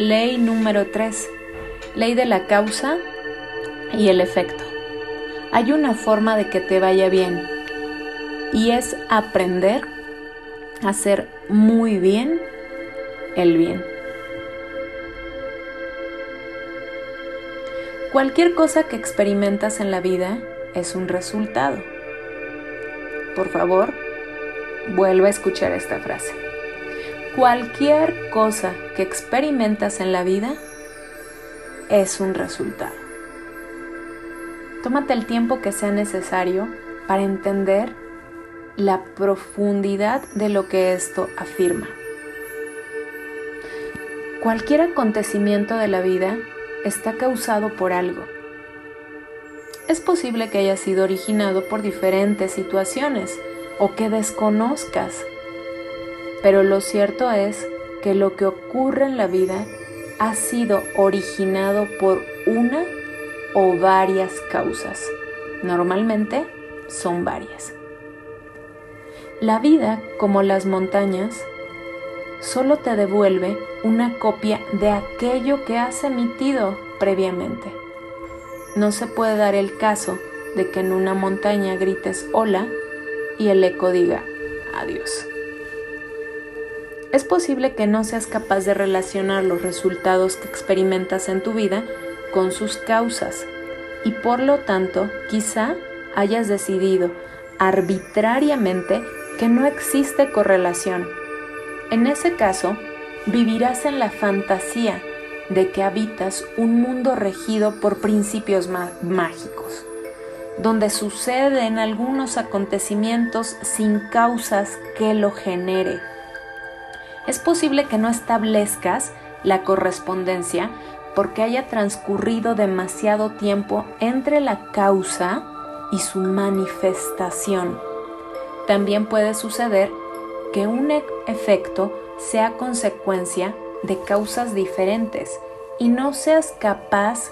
ley número 3, ley de la causa y el efecto. Hay una forma de que te vaya bien y es aprender a hacer muy bien el bien. Cualquier cosa que experimentas en la vida es un resultado. Por favor, vuelve a escuchar esta frase. Cualquier cosa que experimentas en la vida es un resultado. Tómate el tiempo que sea necesario para entender la profundidad de lo que esto afirma. Cualquier acontecimiento de la vida está causado por algo. Es posible que haya sido originado por diferentes situaciones o que desconozcas, pero lo cierto es que lo que ocurre en la vida ha sido originado por una o varias causas. Normalmente son varias. La vida, como las montañas, solo te devuelve una copia de aquello que has emitido previamente. No se puede dar el caso de que en una montaña grites hola y el eco diga adiós. Es posible que no seas capaz de relacionar los resultados que experimentas en tu vida con sus causas y por lo tanto quizá hayas decidido arbitrariamente que no existe correlación. En ese caso, vivirás en la fantasía de que habitas un mundo regido por principios mágicos, donde suceden algunos acontecimientos sin causas que lo genere es posible que no establezcas la correspondencia porque haya transcurrido demasiado tiempo entre la causa y su manifestación. También puede suceder que un e-, efecto sea consecuencia de causas diferentes y no seas capaz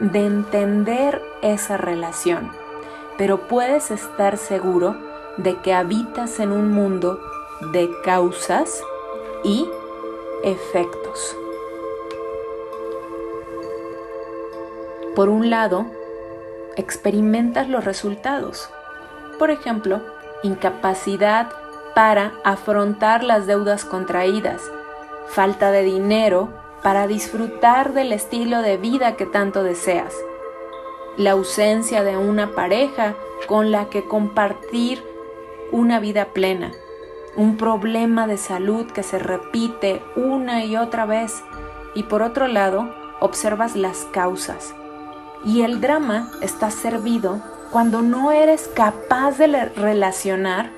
de entender esa relación, pero puedes estar seguro de que habitas en un mundo de causas y efectos. Por un lado, experimentas los resultados. Por ejemplo, incapacidad para afrontar las deudas contraídas, falta de dinero para disfrutar del estilo de vida que tanto deseas, la ausencia de una pareja con la que compartir una vida plena, un problema de salud que se repite una y otra vez y por otro lado observas las causas. Y el drama está servido cuando no eres capaz de relacionar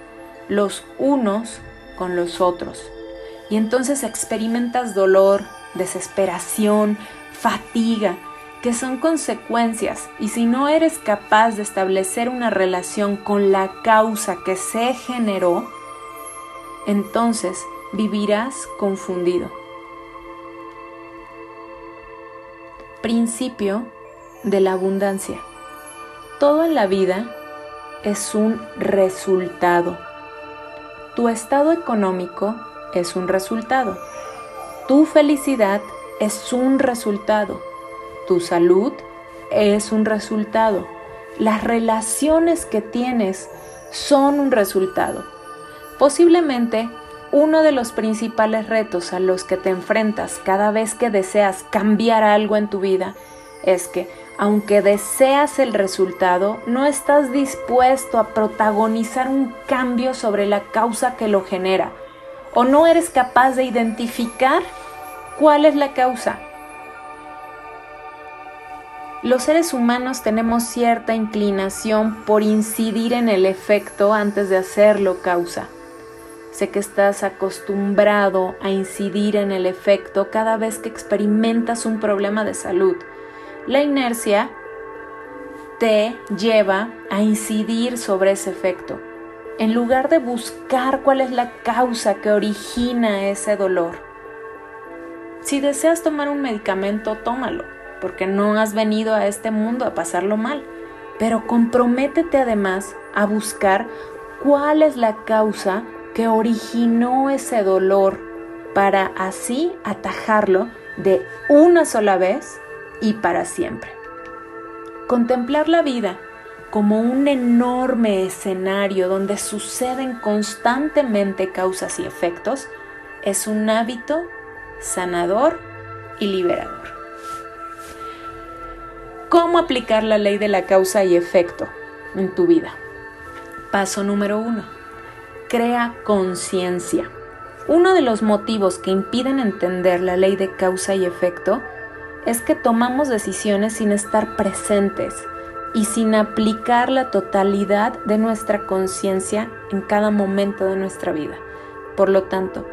los unos con los otros. Y entonces experimentas dolor, desesperación, fatiga, que son consecuencias. Y si no eres capaz de establecer una relación con la causa que se generó, entonces vivirás confundido. Principio de la abundancia. Todo en la vida es un resultado. Tu estado económico es un resultado. Tu felicidad es un resultado. Tu salud es un resultado. Las relaciones que tienes son un resultado. Posiblemente uno de los principales retos a los que te enfrentas cada vez que deseas cambiar algo en tu vida es que, aunque deseas el resultado, no estás dispuesto a protagonizar un cambio sobre la causa que lo genera, o no eres capaz de identificar cuál es la causa. Los seres humanos tenemos cierta inclinación por incidir en el efecto antes de hacerlo causa. Sé que estás acostumbrado a incidir en el efecto cada vez que experimentas un problema de salud. La inercia te lleva a incidir sobre ese efecto, en lugar de buscar cuál es la causa que origina ese dolor. Si deseas tomar un medicamento, tómalo, porque no has venido a este mundo a pasarlo mal, pero comprométete además a buscar cuál es la causa que originó ese dolor para así atajarlo de una sola vez y para siempre. Contemplar la vida como un enorme escenario donde suceden constantemente causas y efectos es un hábito sanador y liberador. ¿Cómo aplicar la ley de la causa y efecto en tu vida? Paso número uno. Crea conciencia. Uno de los motivos que impiden entender la ley de causa y efecto es que tomamos decisiones sin estar presentes y sin aplicar la totalidad de nuestra conciencia en cada momento de nuestra vida. Por lo tanto,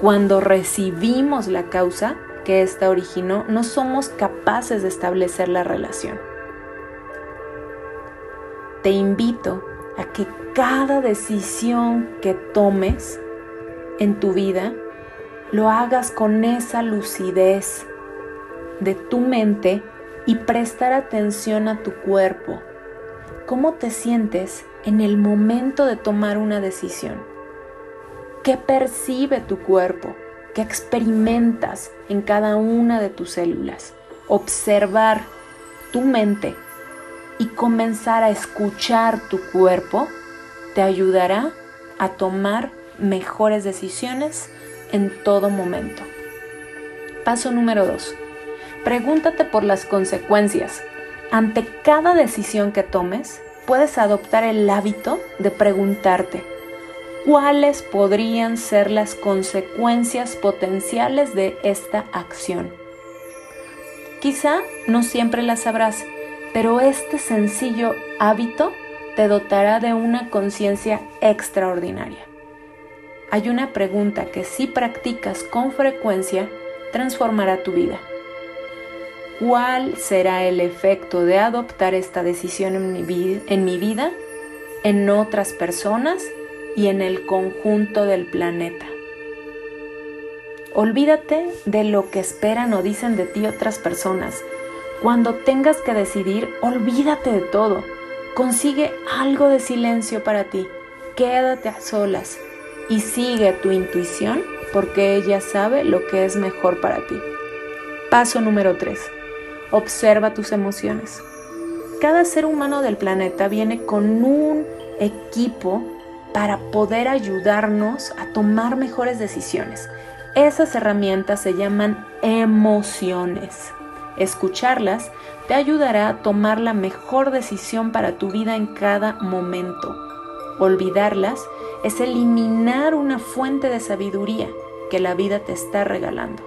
cuando recibimos la causa que ésta originó, no somos capaces de establecer la relación. Te invito a que cada decisión que tomes en tu vida lo hagas con esa lucidez de tu mente y prestar atención a tu cuerpo. ¿Cómo te sientes en el momento de tomar una decisión? ¿Qué percibe tu cuerpo? ¿Qué experimentas en cada una de tus células? Observar tu mente y comenzar a escuchar tu cuerpo te ayudará a tomar mejores decisiones en todo momento. Paso número 2. Pregúntate por las consecuencias. Ante cada decisión que tomes, puedes adoptar el hábito de preguntarte cuáles podrían ser las consecuencias potenciales de esta acción. Quizá no siempre las sabrás, pero este sencillo hábito te dotará de una conciencia extraordinaria. Hay una pregunta que si practicas con frecuencia, transformará tu vida. ¿Cuál será el efecto de adoptar esta decisión en mi, vida, en otras personas y en el conjunto del planeta? Olvídate de lo que esperan o dicen de ti otras personas. Cuando tengas que decidir, olvídate de todo. Consigue algo de silencio para ti. Quédate a solas y sigue tu intuición porque ella sabe lo que es mejor para ti. Paso número 3. Observa tus emociones. Cada ser humano del planeta viene con un equipo para poder ayudarnos a tomar mejores decisiones. Esas herramientas se llaman emociones. Escucharlas te ayudará a tomar la mejor decisión para tu vida en cada momento. Olvidarlas es eliminar una fuente de sabiduría que la vida te está regalando.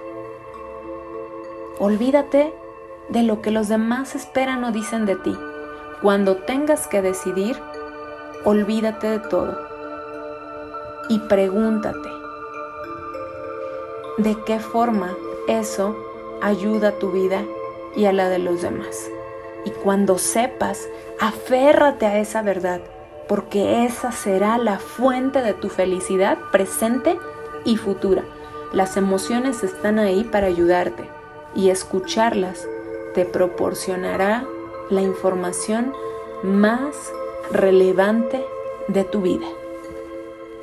Olvídate de lo que los demás esperan o dicen de ti. Cuando tengas que decidir, olvídate de todo y pregúntate de qué forma eso ayuda a tu vida y a la de los demás. Y cuando sepas, aférrate a esa verdad, porque esa será la fuente de tu felicidad presente y futura. Las emociones están ahí para ayudarte y escucharlas te proporcionará la información más relevante de tu vida.